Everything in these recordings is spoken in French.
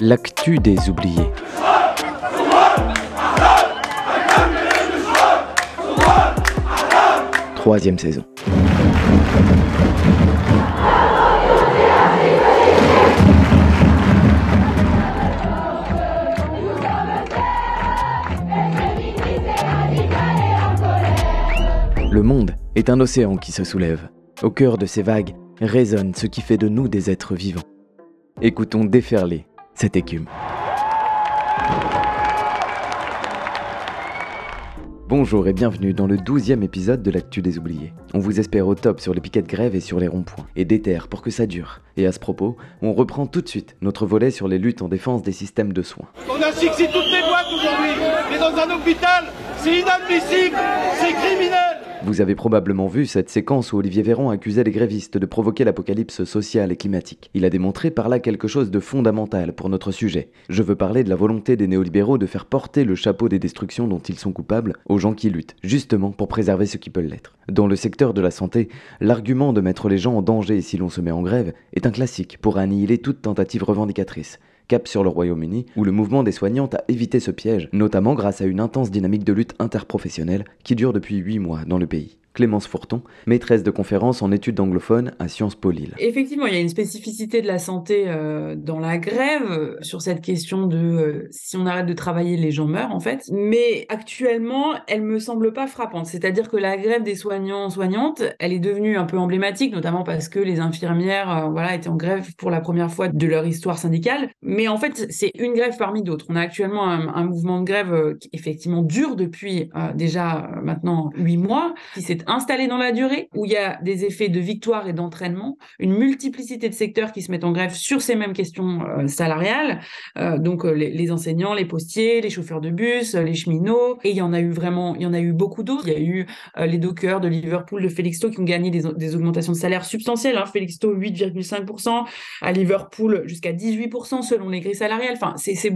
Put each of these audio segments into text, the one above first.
L'actu des oubliés. Troisième saison. Le monde est un océan qui se soulève. Au cœur de ces vagues résonne ce qui fait de nous des êtres vivants. Écoutons déferler cette écume. Bonjour et bienvenue dans le 12e épisode de l'actu des oubliés. On vous espère au top sur les piquets de grève et sur les ronds-points, et déterre pour que ça dure. Et à ce propos, on reprend tout de suite notre volet sur les luttes en défense des systèmes de soins. On a fixé toutes les boîtes aujourd'hui, mais dans un hôpital, c'est inadmissible, c'est criminel Vous avez probablement vu cette séquence où Olivier Véran accusait les grévistes de provoquer l'apocalypse sociale et climatique. Il a démontré par là quelque chose de fondamental pour notre sujet. Je veux parler de la volonté des néolibéraux de faire porter le chapeau des destructions dont ils sont coupables aux gens qui luttent, justement pour préserver ce qui peut l'être. Dans le secteur de la santé, l'argument de mettre les gens en danger si l'on se met en grève est un classique pour annihiler toute tentative revendicatrice cap sur le Royaume-Uni, où le mouvement des soignantes a évité ce piège, notamment grâce à une intense dynamique de lutte interprofessionnelle qui dure depuis 8 mois dans le pays. Clémence Fourton, maîtresse de conférences en études anglophones à Sciences Po Lille. Effectivement, il y a une spécificité de la santé euh, dans la grève euh, sur cette question de euh, si on arrête de travailler, les gens meurent en fait. Mais actuellement, elle me semble pas frappante. C'est-à-dire que la grève des soignants soignantes, elle est devenue un peu emblématique, notamment parce que les infirmières, voilà, étaient en grève pour la première fois de leur histoire syndicale. Mais en fait, c'est une grève parmi d'autres. On a actuellement un, un mouvement de grève qui effectivement dure depuis déjà maintenant huit mois, qui s'est installé dans la durée, où il y a des effets de victoire et d'entraînement, une multiplicité de secteurs qui se mettent en grève sur ces mêmes questions euh, salariales, Euh, donc euh, les, enseignants, les postiers, les chauffeurs de bus, les cheminots, et il y en a eu vraiment, il y en a eu beaucoup d'autres. Il y a eu les dockers de Liverpool, de Felixstowe qui ont gagné des, augmentations de salaire substantielles. Hein. Felixstowe 8,5%, à Liverpool jusqu'à 18% selon les grilles salariales. Enfin, c'est, c'est,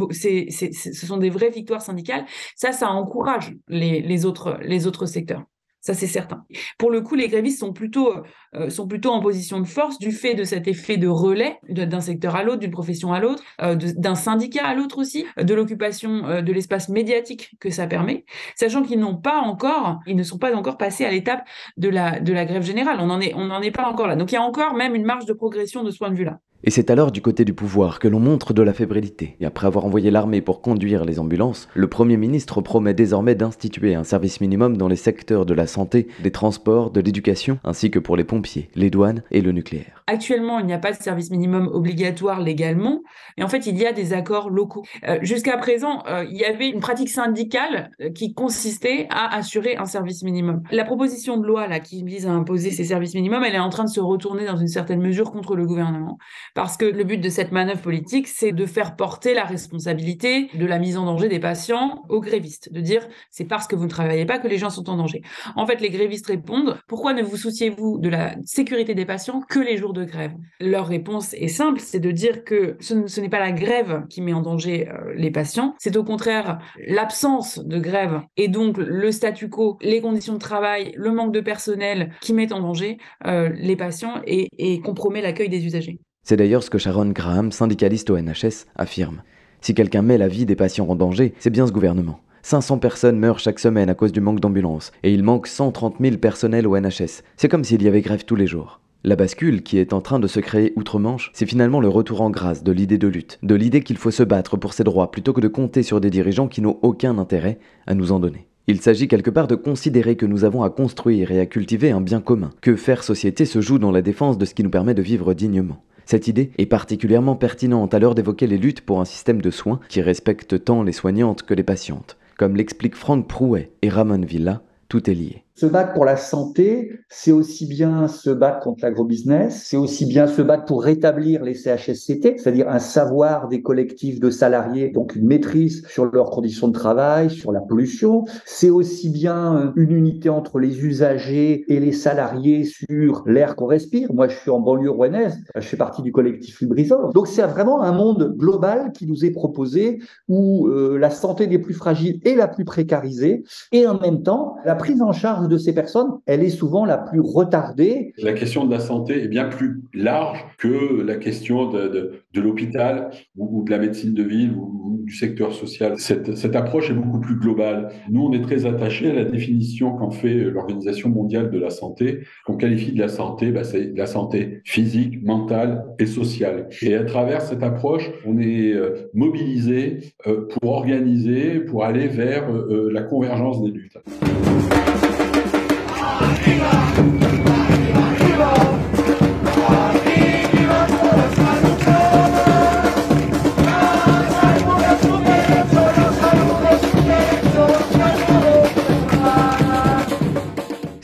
c'est, ce sont des vraies victoires syndicales. Ça, ça encourage les autres, les autres secteurs. Ça, c'est certain. Pour le coup, les grévistes sont plutôt, euh, sont plutôt en position de force du fait de cet effet de relais d'un secteur à l'autre, d'une profession à l'autre, euh, d'un syndicat à l'autre aussi, euh, de l'occupation de l'espace médiatique que ça permet, sachant qu'ils n'ont pas encore, ils ne sont pas encore passés à l'étape de la, de la grève générale. On n'en est, est pas encore là. Donc il y a encore même une marge de progression de ce point de vue-là. Et c'est alors du côté du pouvoir que l'on montre de la fébrilité. Et après avoir envoyé l'armée pour conduire les ambulances, le Premier ministre promet désormais d'instituer un service minimum dans les secteurs de la santé, des transports, de l'éducation, ainsi que pour les pompiers, les douanes et le nucléaire. Actuellement, il n'y a pas de service minimum obligatoire légalement, et en fait, il y a des accords locaux. Euh, Jusqu'à présent, euh, il y avait une pratique syndicale euh, qui consistait à assurer un service minimum. La proposition de loi là qui vise à imposer ces services minimums, elle est en train de se retourner dans une certaine mesure contre le gouvernement, parce que le but de cette manœuvre politique, c'est de faire porter la responsabilité de la mise en danger des patients aux grévistes, de dire c'est parce que vous ne travaillez pas que les gens sont en danger. En fait, les grévistes répondent pourquoi ne vous souciez-vous de la sécurité des patients que les jours de grève? Leur réponse est simple, c'est de dire que ce, n'est pas la grève qui met en danger euh, les patients, c'est au contraire l'absence de grève et donc le statu quo, les conditions de travail, le manque de personnel qui mettent en danger euh, les patients et compromet l'accueil des usagers. C'est d'ailleurs ce que Sharon Graham, syndicaliste au NHS, affirme. Si quelqu'un met la vie des patients en danger, c'est bien ce gouvernement. 500 personnes meurent chaque semaine à cause du manque d'ambulances, et il manque 130 000 personnels au NHS. C'est comme s'il y avait grève tous les jours. La bascule qui est en train de se créer outre-Manche, c'est finalement le retour en grâce de l'idée de lutte, de l'idée qu'il faut se battre pour ses droits plutôt que de compter sur des dirigeants qui n'ont aucun intérêt à nous en donner. Il s'agit quelque part de considérer que nous avons à construire et à cultiver un bien commun, que faire société se joue dans la défense de ce qui nous permet de vivre dignement. Cette idée est particulièrement pertinente à l'heure d'évoquer les luttes pour un système de soins qui respecte tant les soignantes que les patientes. Comme l'expliquent Franck Prouet et Ramon Villa, tout est lié. Se battre pour la santé, c'est aussi bien se battre contre l'agrobusiness, c'est aussi bien se battre pour rétablir les CHSCT, c'est-à-dire un savoir des collectifs de salariés, donc une maîtrise sur leurs conditions de travail, sur la pollution. C'est aussi bien euh, une unité entre les usagers et les salariés sur l'air qu'on respire. Moi, je suis en banlieue rouennaise, je fais partie du collectif Lubrizol. Donc, c'est vraiment un monde global qui nous est proposé où euh, la santé des plus fragiles est la plus précarisée et en même temps, la prise en charge charge de ces personnes, elle est souvent la plus retardée. La question de la santé est bien plus large que la question de, l'hôpital ou, de la médecine de ville ou, du secteur social. Cette, cette, approche est beaucoup plus globale. Nous, on est très attachés à la définition qu'en fait l'Organisation mondiale de la santé, qu'on qualifie de la santé, bah, c'est la santé physique, mentale et sociale. Et à travers cette approche, on est euh, mobilisé euh, pour organiser, pour aller vers euh, la convergence des luttes.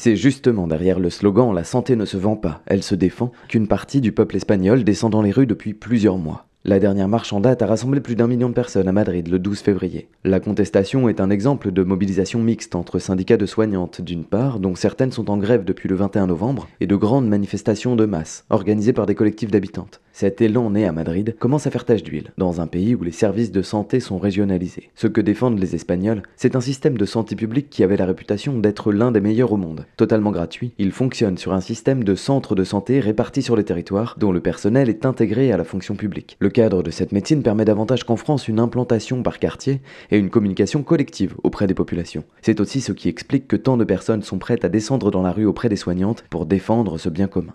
C'est justement derrière le slogan La santé ne se vend pas, elle se défend qu'une partie du peuple espagnol descend dans les rues depuis plusieurs mois. La dernière marche en date a rassemblé plus d'un million de personnes à Madrid le 12 février. La contestation est un exemple de mobilisation mixte entre syndicats de soignantes d'une part, dont certaines sont en grève depuis le 21 novembre, et de grandes manifestations de masse, organisées par des collectifs d'habitantes. Cet élan né à Madrid commence à faire tache d'huile, dans un pays où les services de santé sont régionalisés. Ce que défendent les Espagnols, c'est un système de santé publique qui avait la réputation d'être l'un des meilleurs au monde. Totalement gratuit, il fonctionne sur un système de centres de santé répartis sur les territoires, dont le personnel est intégré à la fonction publique. Cadre de cette médecine permet davantage qu'en France une implantation par quartier et une communication collective auprès des populations. C'est aussi ce qui explique que tant de personnes sont prêtes à descendre dans la rue auprès des soignantes pour défendre ce bien commun.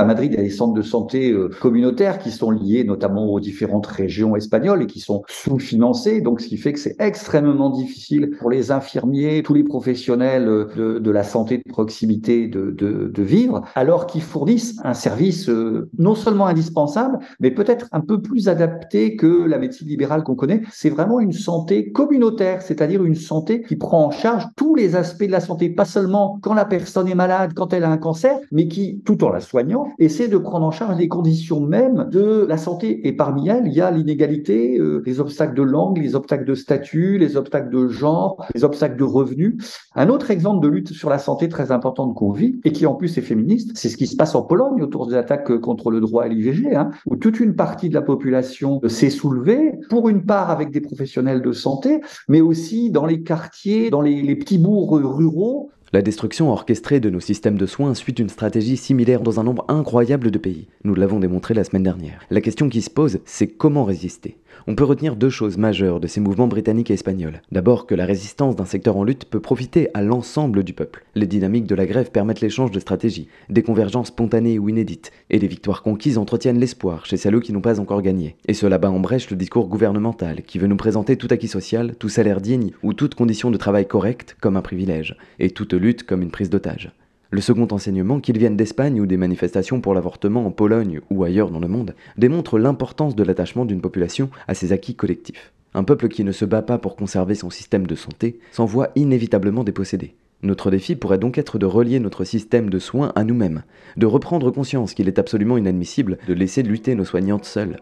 À Madrid, il y a des centres de santé euh, communautaires qui sont liés notamment aux différentes régions espagnoles et qui sont sous-financés. Donc, ce qui fait que c'est extrêmement difficile pour les infirmiers, tous les professionnels euh, de, la santé de proximité de vivre, alors qu'ils fournissent un service euh, non seulement indispensable, mais peut-être un peu plus adapté que la médecine libérale qu'on connaît. C'est vraiment une santé communautaire, c'est-à-dire une santé qui prend en charge tous les aspects de la santé, pas seulement quand la personne est malade, quand elle a un cancer, mais qui, tout en la soignant, essaie de prendre en charge les conditions mêmes de la santé. Et parmi elles, il y a l'inégalité, euh, les obstacles de langue, les obstacles de statut, les obstacles de genre, les obstacles de revenus. Un autre exemple de lutte sur la santé très importante qu'on vit, et qui en plus est féministe, c'est ce qui se passe en Pologne autour des attaques contre le droit à l'IVG, hein, où toute une partie de la population s'est soulevée, pour une part avec des professionnels de santé, mais aussi dans les quartiers, dans les petits bourgs ruraux, la destruction orchestrée de nos systèmes de soins suit une stratégie similaire dans un nombre incroyable de pays. Nous l'avons démontré la semaine dernière. La question qui se pose, c'est comment résister? On peut retenir deux choses majeures de ces mouvements britanniques et espagnols. D'abord que la résistance d'un secteur en lutte peut profiter à l'ensemble du peuple. Les dynamiques de la grève permettent l'échange de stratégies, des convergences spontanées ou inédites, et les victoires conquises entretiennent l'espoir chez celles qui n'ont pas encore gagné. Et cela bat en brèche le discours gouvernemental qui veut nous présenter tout acquis social, tout salaire digne ou toute condition de travail correcte comme un privilège, et toute lutte comme une prise d'otage. Le second enseignement, qu'il vienne d'Espagne ou des manifestations pour l'avortement en Pologne ou ailleurs dans le monde, démontre l'importance de l'attachement d'une population à ses acquis collectifs. Un peuple qui ne se bat pas pour conserver son système de santé s'en voit inévitablement dépossédé. Notre défi pourrait donc être de relier notre système de soins à nous-mêmes, de reprendre conscience qu'il est absolument inadmissible de laisser lutter nos soignantes seules,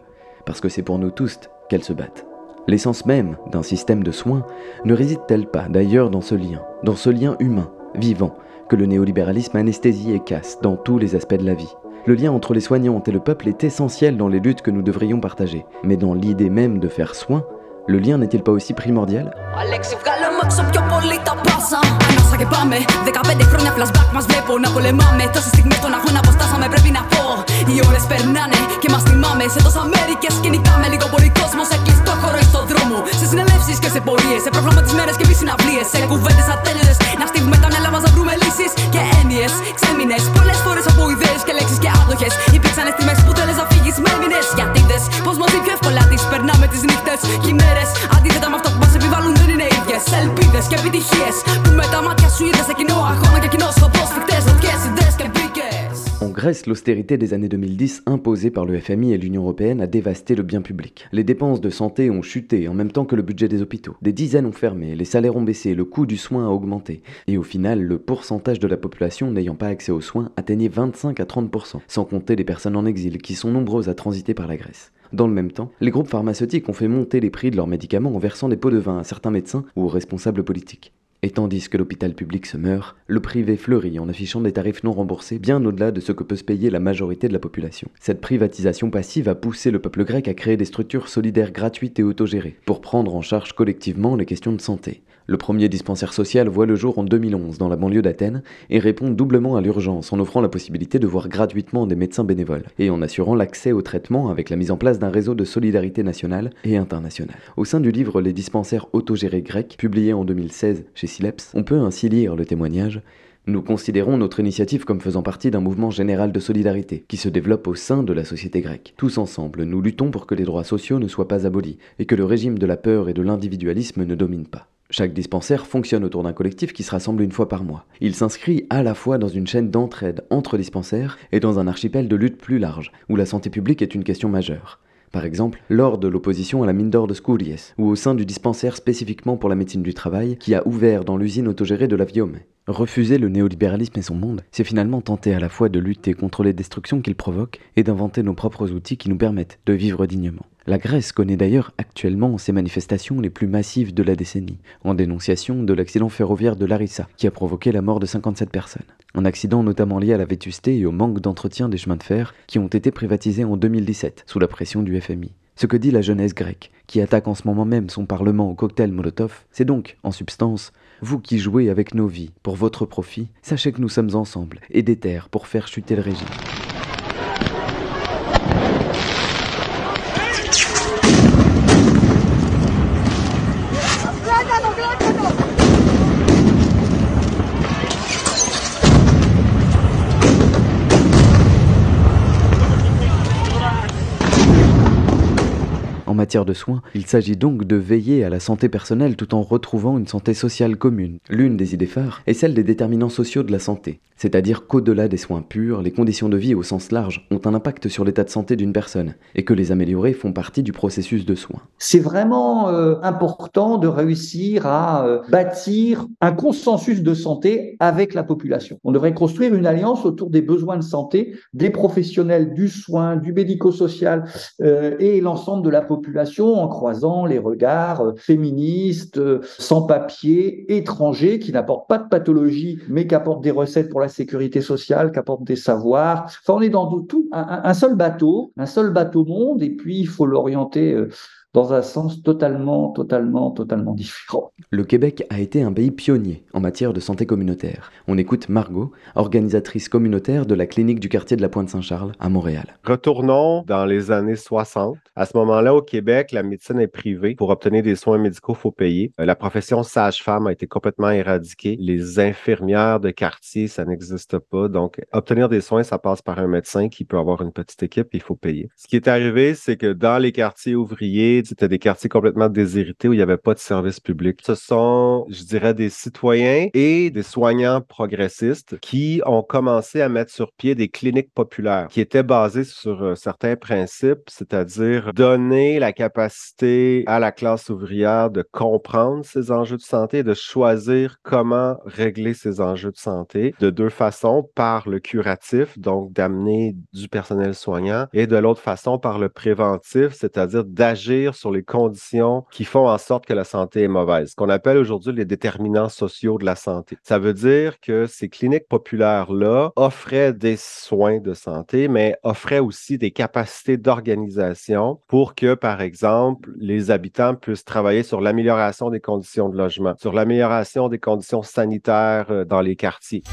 parce que c'est pour nous tous qu'elles se battent. L'essence même d'un système de soins ne réside-t-elle pas d'ailleurs dans ce lien, dans ce lien humain, vivant, que le néolibéralisme anesthésie et casse dans tous les aspects de la vie. Le lien entre les soignantes et le peuple est essentiel dans les luttes que nous devrions partager. Mais dans l'idée même de faire soin, le lien n'est-il pas aussi primordial? Οι ώρες περνάνε και μας θυμάμαι σε τόσα μέρη και σκηνικά με λίγο πολύ κόσμο σε κλειστό χώρο στο δρόμο. Σε συνελεύσεις και σε πορείες, σε προγραμματισμένε και μη συναυλίες. Σε κουβέντες ατέλειωτες να στείλουμε τα μυαλά μας να βρούμε λύσεις και έννοιες Ξέμεινες Πολλές φορές από ιδέες και λέξεις και άδοχες υπήρξαν στιγμές που θέλε να φύγεις με μήνε. Γιατί δες πως μαζί πιο εύκολα τις περνάμε τις νύχτες και μέρες αντίθετα με αυτό που μας επιβάλλουν δεν είναι ίδιες. Ελπίδες και επιτυχίες που με τα μάτια σου είδες εκείνο Grèce, l'austérité des années 2010 imposée par le FMI et l'Union européenne a dévasté le bien public. Les dépenses de santé ont chuté en même temps que le budget des hôpitaux. Des dizaines ont fermé, les salaires ont baissé, le coût du soin a augmenté. Et au final, le pourcentage de la population n'ayant pas accès aux soins atteignait 25 à 30%, sans compter les personnes en exil qui sont nombreuses à transiter par la Grèce. Dans le même temps, les groupes pharmaceutiques ont fait monter les prix de leurs médicaments en versant des pots de vin à certains médecins ou aux responsables politiques. Et tandis que l'hôpital public se meurt, le privé fleurit en affichant des tarifs non remboursés bien au-delà de ce que peut se payer la majorité de la population. Cette privatisation passive a poussé le peuple grec à créer des structures solidaires gratuites et autogérées pour prendre en charge collectivement les questions de santé. Le premier dispensaire social voit le jour en 2011 dans la banlieue d'Athènes et répond doublement à l'urgence en offrant la possibilité de voir gratuitement des médecins bénévoles et en assurant l'accès au traitement avec la mise en place d'un réseau de solidarité nationale et internationale. Au sein du livre Les dispensaires autogérés grecs, publié en 2016 chez Sileps, on peut ainsi lire le témoignage nous considérons notre initiative comme faisant partie d'un mouvement général de solidarité qui se développe au sein de la société grecque. Tous ensemble, nous luttons pour que les droits sociaux ne soient pas abolis et que le régime de la peur et de l'individualisme ne domine pas. Chaque dispensaire fonctionne autour d'un collectif qui se rassemble une fois par mois. Il s'inscrit à la fois dans une chaîne d'entraide entre dispensaires et dans un archipel de lutte plus large, où la santé publique est une question majeure. Par exemple, lors de l'opposition à la mine d'or de Skouries, ou au sein du dispensaire spécifiquement pour la médecine du travail, qui a ouvert dans l'usine autogérée de la Viome. Refuser le néolibéralisme et son monde, c'est finalement tenter à la fois de lutter contre les destructions qu'il provoque et d'inventer nos propres outils qui nous permettent de vivre dignement. La Grèce connaît d'ailleurs actuellement ses manifestations les plus massives de la décennie, en dénonciation de l'accident ferroviaire de Larissa, qui a provoqué la mort de 57 personnes. Un accident notamment lié à la vétusté et au manque d'entretien des chemins de fer qui ont été privatisés en 2017 sous la pression du FMI. Ce que dit la jeunesse grecque, qui attaque en ce moment même son parlement au cocktail Molotov, c'est donc, en substance, vous qui jouez avec nos vies pour votre profit, sachez que nous sommes ensemble et déter pour faire chuter le régime. Matière de soins, il s'agit donc de veiller à la santé personnelle tout en retrouvant une santé sociale commune. L'une des idées phares est celle des déterminants sociaux de la santé, c'est-à-dire qu'au-delà des soins purs, les conditions de vie au sens large ont un impact sur l'état de santé d'une personne, et que les améliorer font partie du processus de soins. C'est vraiment euh, important de réussir à euh, bâtir un consensus de santé avec la population. On devrait construire une alliance autour des besoins de santé des professionnels du soin, du médico-social euh, et l'ensemble de la population en croisant les regards féministes, sans papier, étrangers, qui n'apportent pas de pathologie, mais qui apportent des recettes pour la sécurité sociale, qui apportent des savoirs. Enfin, on est dans tout un, seul bateau, un seul bateau monde, et puis il faut l'orienter euh, dans un sens totalement, totalement, totalement différent. Le Québec a été un pays pionnier en matière de santé communautaire. On écoute Margot, organisatrice communautaire de la clinique du quartier de la Pointe-Saint-Charles à Montréal. Retournons dans les années 60. À ce moment-là, au Québec, la médecine est privée. Pour obtenir des soins médicaux, il faut payer. Euh, la profession sage-femme a été complètement éradiquée. Les infirmières de quartier, ça n'existe pas. Donc, obtenir des soins, ça passe par un médecin qui peut avoir une petite équipe et il faut payer. Ce qui est arrivé, c'est que dans les quartiers ouvriers, c'était des quartiers complètement déshérités où il n'y avait pas de service public. Ce sont, je dirais, des citoyens et des soignants progressistes qui ont commencé à mettre sur pied des cliniques populaires qui étaient basées sur euh, certains principes, c'est-à-dire donner la capacité à la classe ouvrière de comprendre ses enjeux de santé de choisir comment régler ces enjeux de santé de deux façons, par le curatif, donc d'amener du personnel soignant, et de l'autre façon par le préventif, c'est-à-dire d'agir sur les conditions qui font en sorte que la santé est mauvaise, qu'on appelle aujourd'hui les déterminants sociaux de la santé. Ça veut dire que ces cliniques populaires-là offraient des soins de santé, mais offraient aussi des capacités d'organisation pour que, par exemple, les habitants puissent travailler sur l'amélioration des conditions de logement, sur l'amélioration des conditions sanitaires euh, dans les quartiers.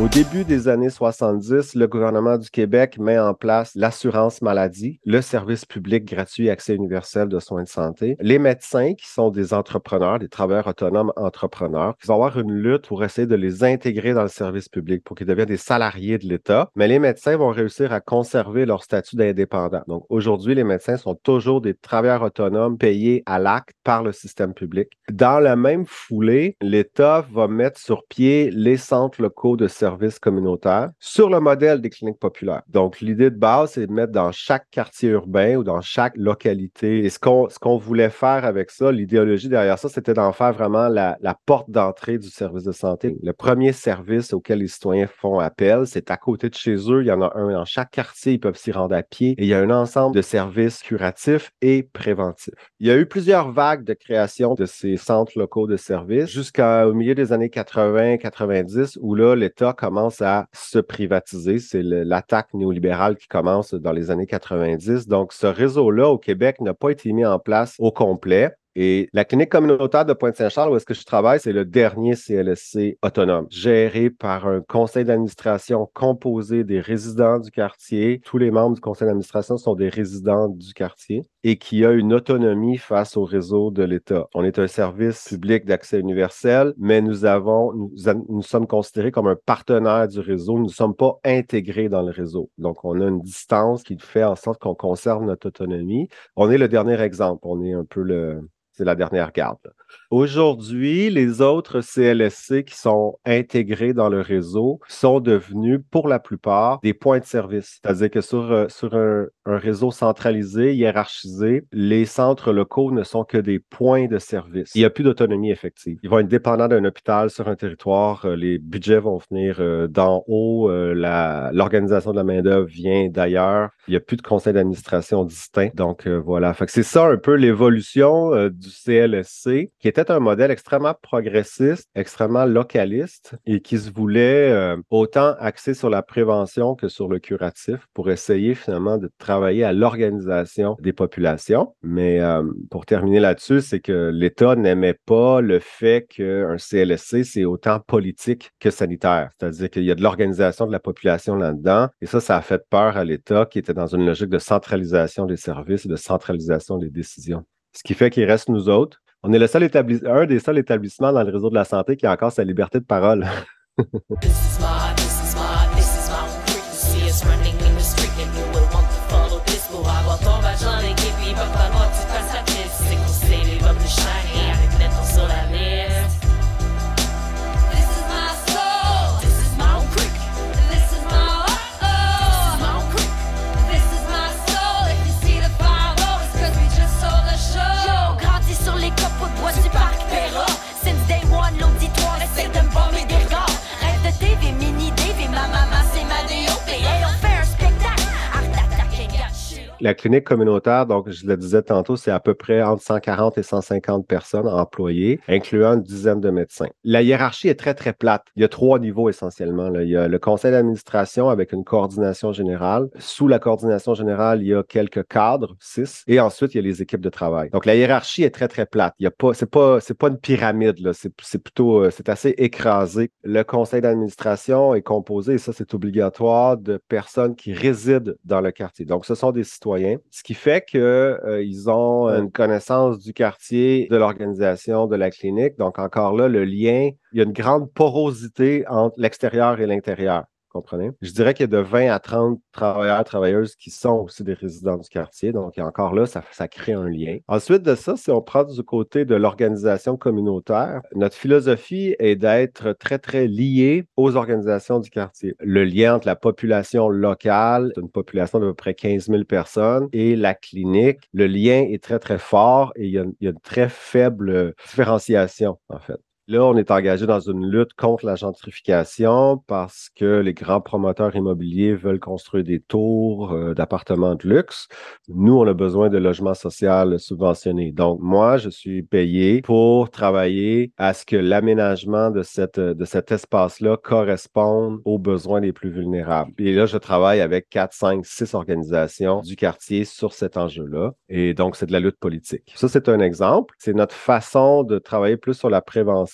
Au début des années 70, le gouvernement du Québec met en place l'assurance maladie, le service public gratuit accès universel de soins de santé. Les médecins, qui sont des entrepreneurs, des travailleurs autonomes entrepreneurs, ils vont avoir une lutte pour essayer de les intégrer dans le service public pour qu'ils deviennent des salariés de l'État. Mais les médecins vont réussir à conserver leur statut d'indépendant. Donc aujourd'hui, les médecins sont toujours des travailleurs autonomes payés à l'acte par le système public. Dans la même foulée, l'État va mettre sur pied les centres locaux de services communautaires sur le modèle des cliniques populaires. Donc, l'idée de base, c'est de mettre dans chaque quartier urbain ou dans chaque localité. Et ce qu'on qu'on voulait faire avec ça, l'idéologie derrière ça, c'était d'en faire vraiment la, la porte d'entrée du service de santé. Le premier service auquel les citoyens font appel, c'est à côté de chez eux. Il y en a un dans chaque quartier. Ils peuvent s'y rendre à pied. Et il y a un ensemble de services curatifs et préventifs. Il y a eu plusieurs vagues de création de ces centres locaux de services jusqu'au milieu des années 80-90 où là, l'État commence à se privatiser. C'est l'attaque néolibérale qui commence dans les années 90. Donc, ce réseau-là au Québec n'a pas été mis en place au complet. Et la clinique communautaire de Pointe-Saint-Charles, où est-ce que je travaille, c'est le dernier CLSC autonome, géré par un conseil d'administration composé des résidents du quartier. Tous les membres du conseil d'administration sont des résidents du quartier et qui a une autonomie face au réseau de l'État. On est un service public d'accès universel, mais nous avons, nous, sommes considérés comme un partenaire du réseau. Nous ne sommes pas intégrés dans le réseau. Donc, on a une distance qui fait en sorte qu'on conserve notre autonomie. On est le dernier exemple. On est un peu le, la dernière garde. Aujourd'hui, les autres CLSC qui sont intégrés dans le réseau sont devenus, pour la plupart, des points de service. C'est-à-dire que sur, euh, sur un, réseau centralisé, hiérarchisé, les centres locaux ne sont que des points de service. Il n'y a plus d'autonomie effective. Ils vont être dépendants d'un hôpital sur un territoire. Euh, les budgets vont venir euh, d'en haut. L'organisation de la main-d'œuvre vient d'ailleurs. Il n'y a plus de conseil d'administration distinct. Donc, voilà. c'est ça un peu l'évolution du CLSC qui était un modèle extrêmement progressiste, extrêmement localiste et qui se voulait euh, autant axé sur la prévention que sur le curatif pour essayer finalement de travailler à l'organisation des populations. Mais euh, pour terminer là-dessus, c'est que l'État n'aimait pas le fait qu'un CLSC, c'est autant politique que sanitaire. C'est-à-dire qu'il y a de l'organisation de la population là-dedans. Et ça, ça a fait peur à l'État qui était dans une logique de centralisation des services et de centralisation des décisions. Ce qui fait qu'il reste nous autres on est le seul un des seuls établissements dans le réseau de la santé qui a encore sa liberté de parole. clinique communautaire, donc je le disais tantôt, c'est à peu près entre 140 et 150 personnes employées, incluant une dizaine de médecins. La hiérarchie est très, très plate. Il y a trois niveaux essentiellement. Il y a le conseil d'administration avec une coordination générale. Sous la coordination générale, il y a quelques cadres, six, et ensuite, il y a les équipes de travail. Donc, la hiérarchie est très, très plate. Il y a pas, c'est pas, c'est pas une pyramide, c'est plutôt, euh, c'est assez écrasé. Le conseil d'administration est composé, et ça, c'est obligatoire, de personnes qui résident dans le quartier. Donc, ce sont des citoyens ce qui fait qu'ils euh, ont une connaissance du quartier, de l'organisation, de la clinique. Donc encore là, le lien, il y a une grande porosité entre l'extérieur et l'intérieur Je dirais qu'il y a de 20 à 30 travailleurs, travailleuses qui sont aussi des résidents du quartier. Donc, encore là, ça, ça crée un lien. Ensuite de ça, si on prend du côté de l'organisation communautaire, notre philosophie est d'être très, très lié aux organisations du quartier. Le lien entre la population locale, une population d'à peu près 15 000 personnes, et la clinique, le lien est très, très fort et il y a une très faible différenciation, en fait. Là, on est engagé dans une lutte contre la gentrification parce que les grands promoteurs immobiliers veulent construire des tours euh, d'appartements de luxe. Nous, on a besoin de logements sociaux subventionnés. Donc, moi, je suis payé pour travailler à ce que l'aménagement de, de cet espace-là corresponde aux besoins des plus vulnérables. Et là, je travaille avec 4, 5, 6 organisations du quartier sur cet enjeu-là. Et donc, c'est de la lutte politique. Ça, c'est un exemple. C'est notre façon de travailler plus sur la prévention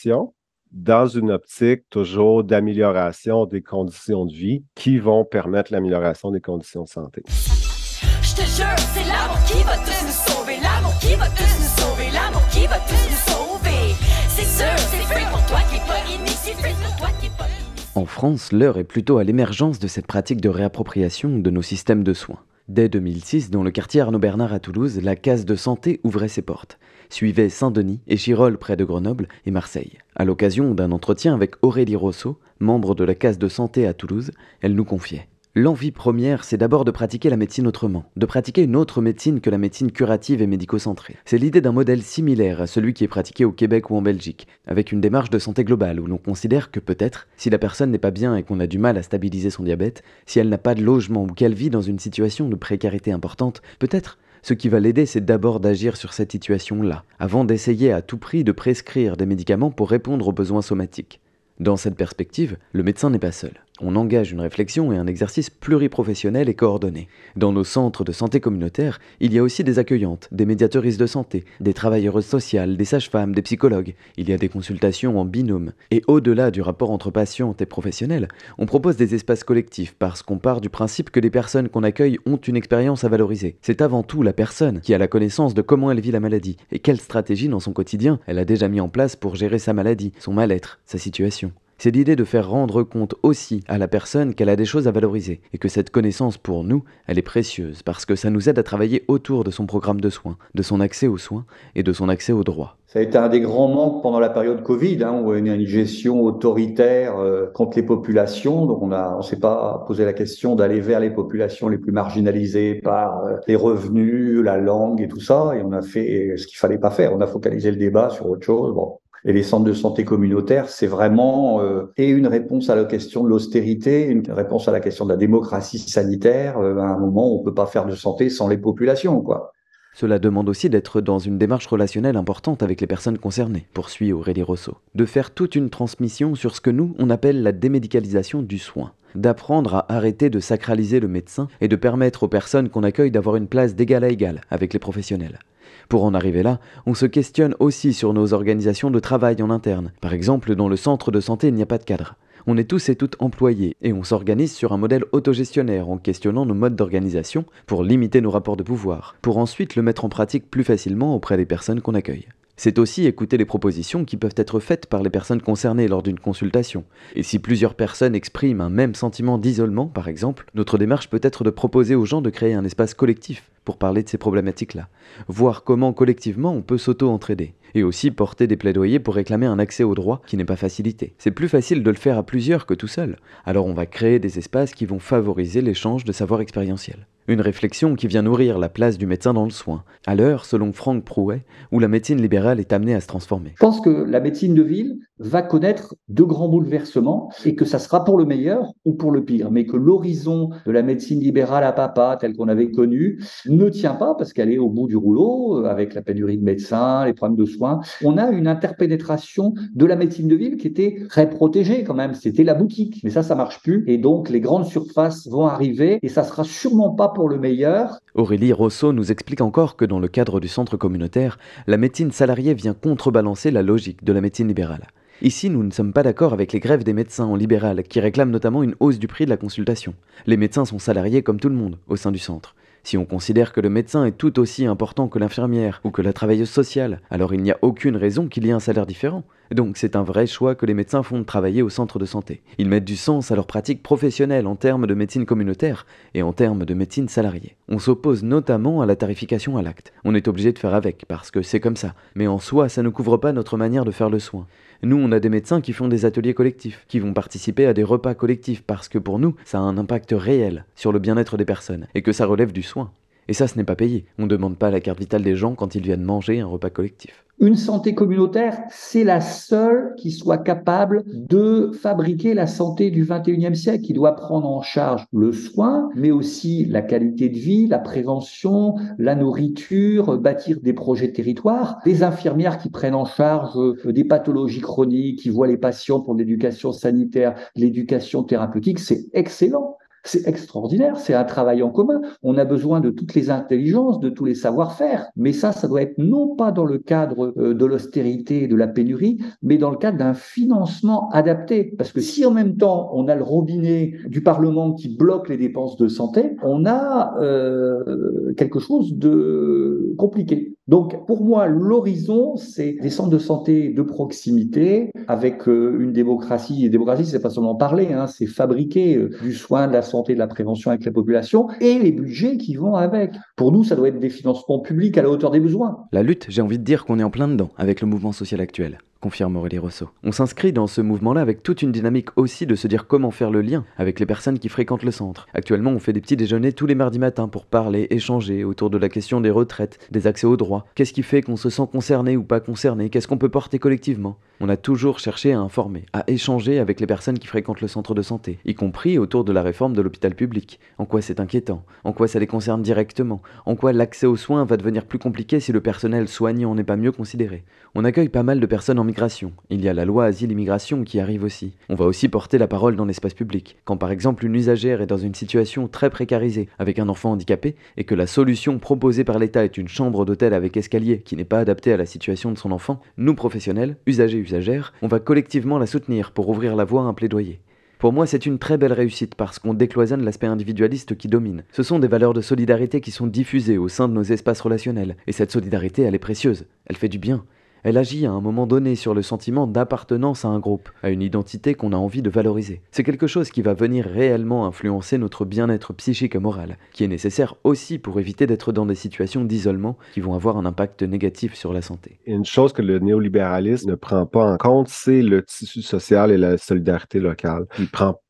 dans une optique toujours d'amélioration des conditions de vie qui vont permettre l'amélioration des conditions de santé. Je te jure, c'est l'amour qui va tous nous sauver, l'amour qui va tous nous sauver, l'amour qui va tous nous sauver. C'est sûr, c'est free pour toi qui est pas initié, pour toi qui est pas En France, l'heure est plutôt à l'émergence de cette pratique de réappropriation de nos systèmes de soins. Dès 2006, dans le quartier Arnaud Bernard à Toulouse, la case de santé ouvrait ses portes. Suivaient Saint-Denis, Échirol près de Grenoble et Marseille. À l'occasion d'un entretien avec Aurélie Rousseau, membre de la case de santé à Toulouse, elle nous confiait L'envie première, c'est d'abord de pratiquer la médecine autrement, de pratiquer une autre médecine que la médecine curative et médico-centrée. C'est l'idée d'un modèle similaire à celui qui est pratiqué au Québec ou en Belgique, avec une démarche de santé globale où l'on considère que peut-être, si la personne n'est pas bien et qu'on a du mal à stabiliser son diabète, si elle n'a pas de logement ou qu'elle vit dans une situation de précarité importante, peut-être ce qui va l'aider, c'est d'abord d'agir sur cette situation-là, avant d'essayer à tout prix de prescrire des médicaments pour répondre aux besoins somatiques. Dans cette perspective, le médecin n'est pas seul. On engage une réflexion et un exercice pluriprofessionnel et coordonné. Dans nos centres de santé communautaire, il y a aussi des accueillantes, des médiatrices de santé, des travailleuses sociales, des sages-femmes, des psychologues. Il y a des consultations en binôme. Et au-delà du rapport entre patientes et professionnels, on propose des espaces collectifs parce qu'on part du principe que les personnes qu'on accueille ont une expérience à valoriser. C'est avant tout la personne qui a la connaissance de comment elle vit la maladie et quelle stratégie dans son quotidien elle a déjà mis en place pour gérer sa maladie, son mal-être, sa situation. C'est l'idée de faire rendre compte aussi à la personne qu'elle a des choses à valoriser et que cette connaissance pour nous, elle est précieuse parce que ça nous aide à travailler autour de son programme de soins, de son accès aux soins et de son accès aux droits. Ça a été un des grands manques pendant la période Covid, hein, où il y a une gestion autoritaire euh, contre les populations. Donc on a, on s'est pas posé la question d'aller vers les populations les plus marginalisées par euh, les revenus, la langue et tout ça. Et on a fait ce qu'il fallait pas faire. On a focalisé le débat sur autre chose. Et les centres de santé communautaires, c'est vraiment euh, et une réponse à la question de l'austérité, une réponse à la question de la démocratie sanitaire. Euh, à un moment, on peut pas faire de santé sans les populations, quoi. Cela demande aussi d'être dans une démarche relationnelle importante avec les personnes concernées, poursuit Aurélie Rousseau. De faire toute une transmission sur ce que nous, on appelle la démédicalisation du soin. D'apprendre à arrêter de sacraliser le médecin et de permettre aux personnes qu'on accueille d'avoir une place d'égal à égal avec les professionnels. Pour en arriver là, on se questionne aussi sur nos organisations de travail en interne. Par exemple, dans le centre de santé, il n'y a pas de cadre. On est tous et toutes employés et on s'organise sur un modèle autogestionnaire en questionnant nos modes d'organisation pour limiter nos rapports de pouvoir, pour ensuite le mettre en pratique plus facilement auprès des personnes qu'on accueille. C'est aussi écouter les propositions qui peuvent être faites par les personnes concernées lors d'une consultation. Et si plusieurs personnes expriment un même sentiment d'isolement, par exemple, notre démarche peut être de proposer aux gens de créer un espace collectif pour parler de ces problématiques-là, voir comment collectivement on peut s'auto-entraider, et aussi porter des plaidoyers pour réclamer un accès au droit qui n'est pas facilité. C'est plus facile de le faire à plusieurs que tout seul, alors on va créer des espaces qui vont favoriser l'échange de savoir expérientiel. Une réflexion qui vient nourrir la place du médecin dans le soin, à l'heure, selon Franck Prouet, où la médecine libérale est amenée à se transformer. Je pense que la médecine de ville va connaître de grands bouleversements et que ça sera pour le meilleur ou pour le pire, mais que l'horizon de la médecine libérale à papa, telle qu'on avait connue, ne tient pas parce qu'elle est au bout du rouleau, euh, avec la pénurie de médecins, les problèmes de soins. On a une interpénétration de la médecine de ville qui était très protégée quand même. C'était la boutique, mais ça, ça marche plus. Et donc, les grandes surfaces vont arriver et ça sera sûrement pas le meilleur. Aurélie Rousseau nous explique encore que dans le cadre du centre communautaire, la médecine salariée vient contrebalancer la logique de la médecine libérale. Ici, nous ne sommes pas d'accord avec les grèves des médecins en libéral qui réclament notamment une hausse du prix de la consultation. Les médecins sont salariés comme tout le monde au sein du centre. Si on considère que le médecin est tout aussi important que l'infirmière ou que la travailleuse sociale, alors il n'y a aucune raison qu'il y ait un salaire différent. Donc c'est un vrai choix que les médecins font de travailler au centre de santé. Ils mettent du sens à leur pratique professionnelle en termes de médecine communautaire et en termes de médecine salariée. On s'oppose notamment à la tarification à l'acte. On est obligé de faire avec parce que c'est comme ça. Mais en soi, ça ne couvre pas notre manière de faire le soin. Nous, on a des médecins qui font des ateliers collectifs, qui vont participer à des repas collectifs parce que pour nous, ça a un impact réel sur le bien-être des personnes et que ça relève du soin. Et ça, ce n'est pas payé. On ne demande pas la carte vitale des gens quand ils viennent manger un repas collectif. Une santé communautaire, c'est la seule qui soit capable de fabriquer la santé du 21e siècle, qui doit prendre en charge le soin, mais aussi la qualité de vie, la prévention, la nourriture, bâtir des projets de territoire, des infirmières qui prennent en charge euh, des pathologies chroniques, qui voient les patients pour l'éducation sanitaire, l'éducation thérapeutique, c'est excellent. C'est extraordinaire, c'est un travail en commun. On a besoin de toutes les intelligences, de tous les savoir-faire. Mais ça, ça doit être non pas dans le cadre euh, de l'austérité et de la pénurie, mais dans le cadre d'un financement adapté. Parce que si en même temps, on a le robinet du Parlement qui bloque les dépenses de santé, on a euh, quelque chose de compliqué. Donc, pour moi, l'horizon, c'est des centres de santé de proximité avec euh, une démocratie. Et démocratie, c'est pas seulement parler, hein, c'est fabriquer euh, du soin, de la santé, de la prévention avec la population et les budgets qui vont avec. Pour nous, ça doit être des financements publics à la hauteur des besoins. La lutte, j'ai envie de dire qu'on est en plein dedans avec le mouvement social actuel confirme Aurélie Rousseau. On s'inscrit dans ce mouvement-là avec toute une dynamique aussi de se dire comment faire le lien avec les personnes qui fréquentent le centre. Actuellement, on fait des petits déjeuners tous les mardis matins pour parler, échanger autour de la question des retraites, des accès aux droits. Qu'est-ce qui fait qu'on se sent concerné ou pas concerné? Qu'est-ce qu'on peut porter collectivement? On a toujours cherché à informer, à échanger avec les personnes qui fréquentent le centre de santé, y compris autour de la réforme de l'hôpital public. En quoi c'est inquiétant? En quoi ça les concerne directement? En quoi l'accès aux soins va devenir plus compliqué si le personnel soignant n'est pas mieux considéré? On accueille pas mal de personnes en Il y a la loi asile-immigration qui arrive aussi. On va aussi porter la parole dans l'espace public. Quand par exemple une usagère est dans une situation très précarisée avec un enfant handicapé et que la solution proposée par l'État est une chambre d'hôtel avec escalier qui n'est pas adaptée à la situation de son enfant, nous professionnels, usagers usagères, on va collectivement la soutenir pour ouvrir la voie à un plaidoyer. Pour moi, c'est une très belle réussite parce qu'on décloisonne l'aspect individualiste qui domine. Ce sont des valeurs de solidarité qui sont diffusées au sein de nos espaces relationnels. Et cette solidarité, elle est précieuse. Elle fait du bien. Elle agit à un moment donné sur le sentiment d'appartenance à un groupe, à une identité qu'on a envie de valoriser. C'est quelque chose qui va venir réellement influencer notre bien-être psychique et moral, qui est nécessaire aussi pour éviter d'être dans des situations d'isolement qui vont avoir un impact négatif sur la santé. Une chose que le néolibéralisme ne prend pas en compte, c'est le tissu social et la solidarité locale.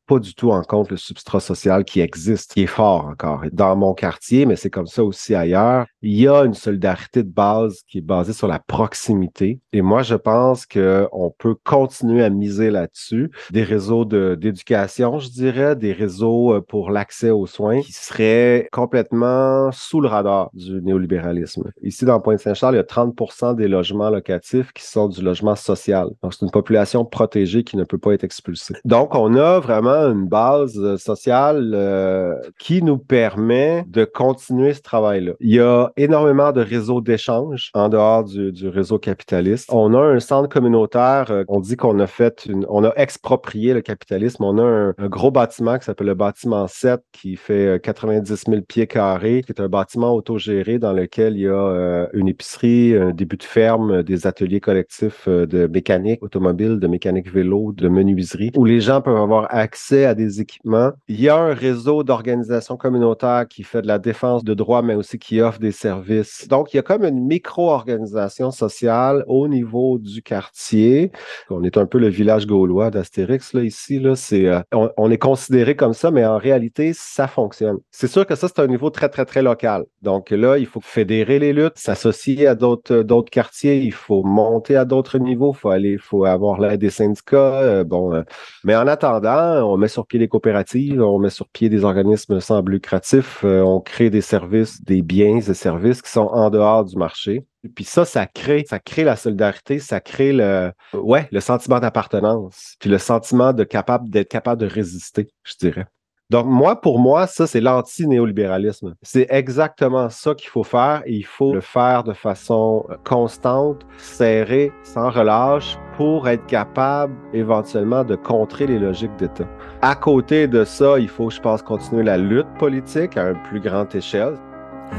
Pas du tout en compte le substrat social qui existe, qui est fort encore. Dans mon quartier, mais c'est comme ça aussi ailleurs, il y a une solidarité de base qui est basée sur la proximité. Et moi, je pense qu'on peut continuer à miser là-dessus. Des réseaux d'éducation, je dirais, des réseaux euh, pour l'accès aux soins qui seraient complètement sous le radar du néolibéralisme. Ici, dans Pointe-Saint-Charles, il y a 30 des logements locatifs qui sont du logement social. Donc, c'est une population protégée qui ne peut pas être expulsée. Donc, on a vraiment une base euh, sociale euh, qui nous permet de continuer ce travail-là. Il y a énormément de réseaux d'échange en dehors du, réseau capitaliste. On a un centre communautaire, euh, on dit qu'on a fait une, on a exproprié le capitalisme. On a un, gros bâtiment qui s'appelle le bâtiment 7 qui fait 90 000 pieds carrés, qui est un bâtiment autogéré dans lequel il y a une épicerie, un début de ferme, des ateliers collectifs de mécanique automobile, de mécanique vélo, de menuiserie, où les gens peuvent avoir accès à des équipements. Il y a un réseau d'organisations communautaires qui fait de la défense de droits, mais aussi qui offre des services. Donc, il y a comme une micro-organisation sociale au niveau du quartier. On est un peu le village gaulois d'Astérix, là, ici. Là. C'est, euh, on, est considéré comme ça, mais en réalité, ça fonctionne. C'est sûr que ça, c'est un niveau très, très, très local. Donc là, il faut fédérer les luttes, s'associer à d'autres, d'autres quartiers, il faut monter à d'autres niveaux, il faut aller, faut avoir l'aide des syndicats. Euh, bon, euh, mais en attendant, on met sur pied des coopératives, on met sur pied des organismes sans but lucratif, euh, on crée des services, des biens et services qui sont en dehors du marché. Puis ça, ça crée, ça crée la solidarité, ça crée le, ouais, le sentiment d'appartenance, puis le sentiment de capable d'être capable de résister, je dirais. Donc, moi, pour moi, ça, c'est l'anti-néolibéralisme. C'est exactement ça qu'il faut faire et il faut le faire de façon euh, constante, serrée, sans relâche, pour être capable éventuellement de contrer les logiques d'État. À côté de ça, il faut, je pense, continuer la lutte politique à une plus grande échelle.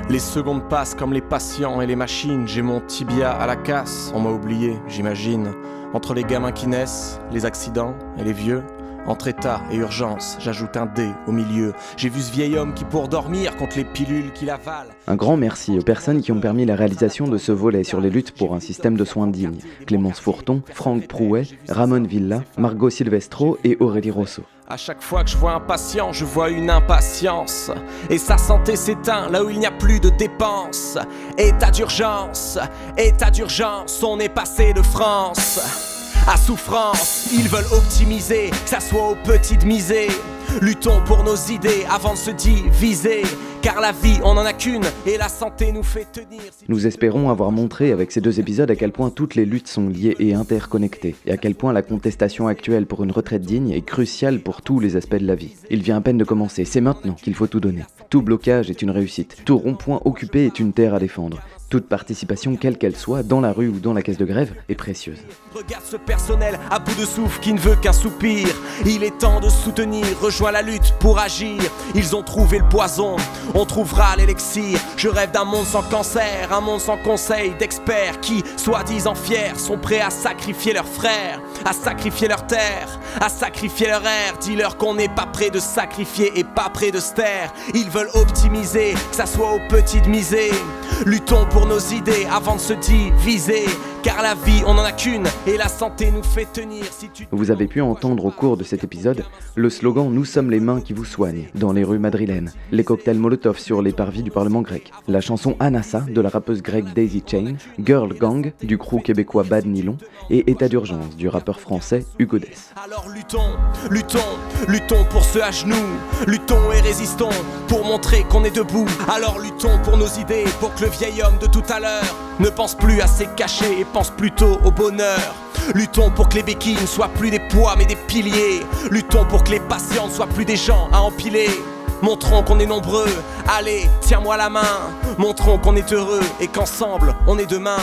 Les secondes passent comme les patients et les machines. J'ai mon tibia à la casse. On m'a oublié, j'imagine. Entre les gamins qui naissent, les accidents et les vieux. Entre état et urgence, j'ajoute un dé au milieu. J'ai vu ce vieil homme qui pour dormir contre les pilules qu'il avale. Un grand merci aux personnes qui ont permis la réalisation de ce volet sur les luttes pour un système de soins digne. Clémence Fourton, Franck Prouet, Ramon Villa, Margot Silvestro et Aurélie Rousseau. À chaque fois que je vois un patient, je vois une impatience. Et sa santé s'éteint là où il n'y a plus de dépenses. État d'urgence, état d'urgence, on est passé de France à souffrance. Ils veulent optimiser, que ça soit au petit de miser. Luttons pour nos idées avant de se diviser. Car la vie, on en a qu'une et la santé nous fait tenir. Nous espérons avoir montré avec ces deux épisodes à quel point toutes les luttes sont liées et interconnectées, et à quel point la contestation actuelle pour une retraite digne est cruciale pour tous les aspects de la vie. Il vient à peine de commencer, c'est maintenant qu'il faut tout donner. Tout blocage est une réussite, tout rond-point occupé est une terre à défendre. Toute participation, quelle qu'elle soit, dans la rue ou dans la caisse de grève, est précieuse. Regarde ce personnel à bout de souffle qui ne veut qu'un soupir. Il est temps de soutenir, rejoins la lutte pour agir. Ils ont trouvé le poison, on trouvera l'élixir. Je rêve d'un monde sans cancer, un monde sans conseil d'experts qui, soi-disant fiers, sont prêts à sacrifier leurs frères, à sacrifier leur terre, à sacrifier leur air. Dis-leur qu'on n'est pas prêt de sacrifier et pas prêt de se taire. Ils veulent optimiser, que ça soit aux petits de miser. Luttons pour nos idées avant de se diviser. Car la vie, on en a qu'une et la santé nous fait tenir. Si tu Vous avez pu entendre au cours de cet épisode le slogan Nous sommes les mains qui vous soignent dans les rues madrilènes, les cocktails Molotov sur les parvis du Parlement grec, la chanson Anassa de la rappeuse grecque Daisy Chain, Girl Gang du crew québécois Bad Nylon et État d'urgence du rappeur français Hugo Dess. Alors luttons, luttons, luttons pour ce à genoux, luttons et résistons pour montrer qu'on est debout. Alors luttons pour nos idées, pour que le vieil homme de tout à l'heure ne pense plus à ses cachets et pense plutôt au bonheur. Luttons pour que les béquilles ne soient plus des poids mais des piliers. Luttons pour que les patients ne soient plus des gens à empiler. Montrons qu'on est nombreux, allez, tiens-moi la main. Montrons qu'on est heureux et qu'ensemble on est demain.